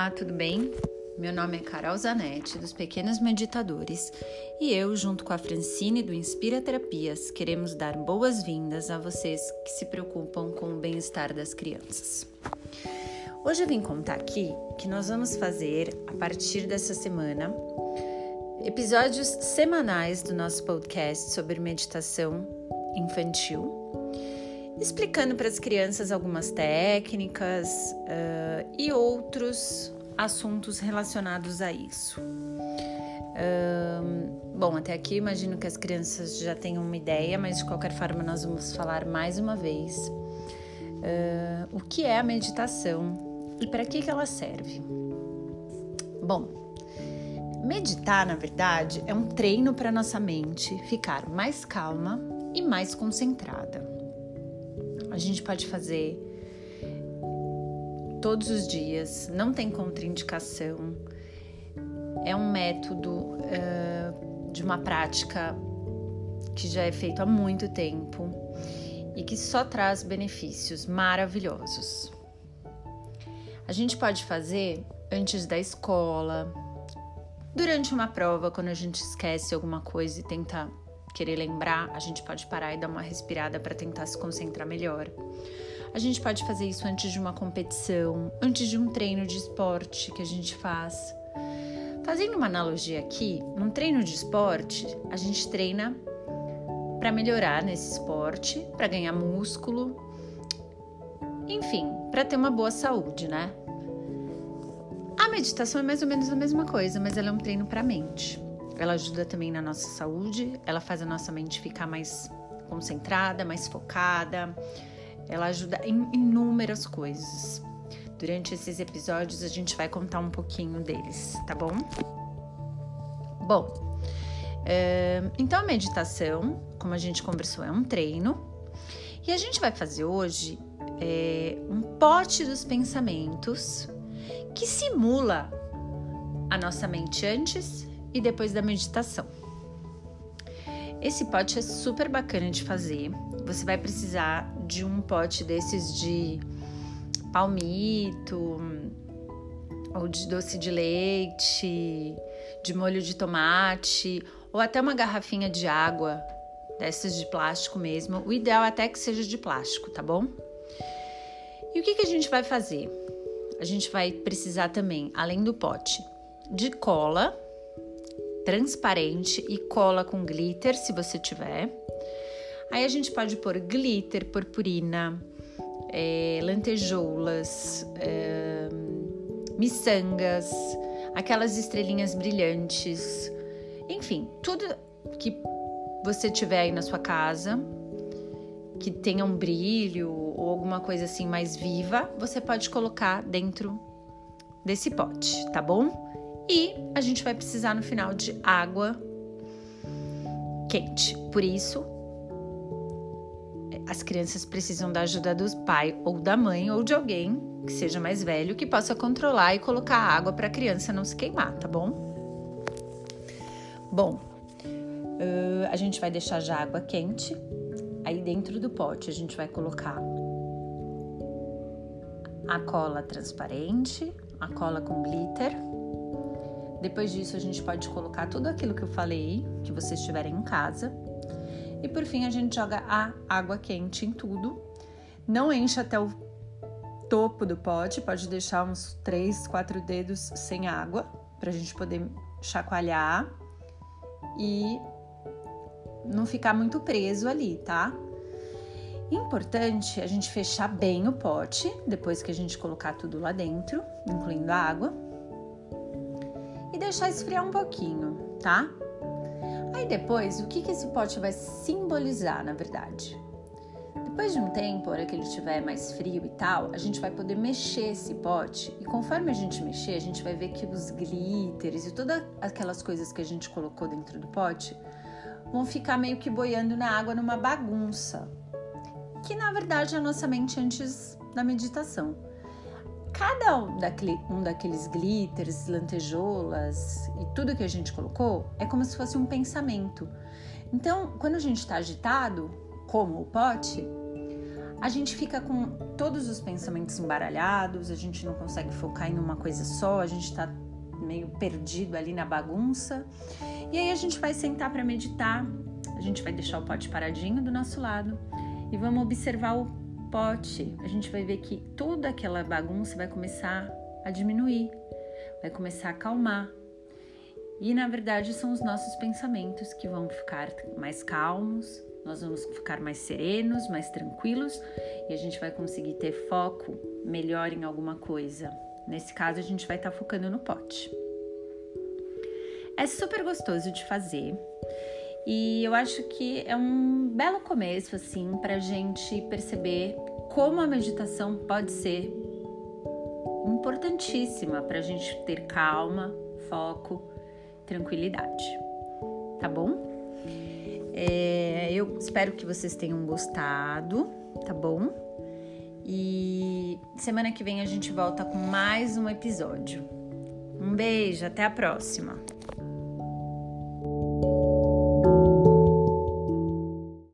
Olá, tudo bem? Meu nome é Carol Zanetti, dos Pequenos Meditadores, e eu, junto com a Francine do Inspira Terapias, queremos dar boas-vindas a vocês que se preocupam com o bem-estar das crianças. Hoje eu vim contar aqui que nós vamos fazer, a partir dessa semana, episódios semanais do nosso podcast sobre meditação infantil explicando para as crianças algumas técnicas uh, e outros assuntos relacionados a isso. Bom, até aqui imagino que as crianças já tenham uma ideia, mas de qualquer forma nós vamos falar mais uma vez uh, o que é a meditação e para que, que ela serve. Bom, meditar, na verdade, é um treino para nossa mente ficar mais calma e mais concentrada. A gente pode fazer todos os dias, não tem contraindicação. É um método uh, de uma prática que já é feito há muito tempo e que só traz benefícios maravilhosos. A gente pode fazer antes da escola, durante uma prova, quando a gente esquece alguma coisa e tenta querer lembrar, a gente pode parar e dar uma respirada para tentar se concentrar melhor. A gente pode fazer isso antes de uma competição, antes de um treino de esporte que a gente faz. Fazendo uma analogia aqui, num treino de esporte, a gente treina para melhorar nesse esporte, para ganhar músculo, enfim, para ter uma boa saúde, né? A meditação é mais ou menos a mesma coisa, mas ela é um treino para a mente. Ela ajuda também na nossa saúde, ela faz a nossa mente ficar mais concentrada, mais focada. Ela ajuda em inúmeras coisas. Durante esses episódios a gente vai contar um pouquinho deles, tá bom? Bom, é, então a meditação, como a gente conversou, é um treino. E a gente vai fazer hoje é, um pote dos pensamentos que simula a nossa mente antes e depois da meditação. Esse pote é super bacana de fazer. Você vai precisar de um pote desses de palmito ou de doce de leite, de molho de tomate ou até uma garrafinha de água dessas de plástico mesmo. O ideal é até que seja de plástico, tá bom? E o que, que a gente vai fazer? A gente vai precisar também, além do pote, de cola transparente e cola com glitter, se você tiver. Aí a gente pode pôr glitter, purpurina, é, lantejoulas, é, miçangas, aquelas estrelinhas brilhantes, enfim, tudo que você tiver aí na sua casa que tenha um brilho ou alguma coisa assim mais viva, você pode colocar dentro desse pote, tá bom? E a gente vai precisar no final de água quente. Por isso, as crianças precisam da ajuda do pai ou da mãe ou de alguém que seja mais velho que possa controlar e colocar água para a criança não se queimar, tá bom? Bom, uh, a gente vai deixar já água quente. Aí dentro do pote a gente vai colocar a cola transparente, a cola com glitter depois disso, a gente pode colocar tudo aquilo que eu falei, que vocês tiverem em casa. E por fim, a gente joga a água quente em tudo. Não enche até o topo do pote, pode deixar uns 3, 4 dedos sem água, para a gente poder chacoalhar e não ficar muito preso ali, tá? Importante a gente fechar bem o pote depois que a gente colocar tudo lá dentro, incluindo a água deixar esfriar um pouquinho, tá? Aí depois, o que, que esse pote vai simbolizar, na verdade? Depois de um tempo, hora que ele estiver mais frio e tal, a gente vai poder mexer esse pote e conforme a gente mexer, a gente vai ver que os glitters e todas aquelas coisas que a gente colocou dentro do pote vão ficar meio que boiando na água numa bagunça, que na verdade é a nossa mente antes da meditação cada um, daquele, um daqueles glitters, lantejoulas e tudo que a gente colocou é como se fosse um pensamento. Então, quando a gente está agitado, como o pote, a gente fica com todos os pensamentos embaralhados, a gente não consegue focar em uma coisa só, a gente tá meio perdido ali na bagunça. E aí a gente vai sentar para meditar, a gente vai deixar o pote paradinho do nosso lado e vamos observar o pote. A gente vai ver que toda aquela bagunça vai começar a diminuir, vai começar a acalmar. E na verdade são os nossos pensamentos que vão ficar mais calmos, nós vamos ficar mais serenos, mais tranquilos e a gente vai conseguir ter foco melhor em alguma coisa. Nesse caso, a gente vai estar tá focando no pote. É super gostoso de fazer e eu acho que é um belo começo, assim, para a gente perceber como a meditação pode ser importantíssima para a gente ter calma, foco, tranquilidade. Tá bom? É, eu espero que vocês tenham gostado, tá bom? E semana que vem a gente volta com mais um episódio. Um beijo, até a próxima!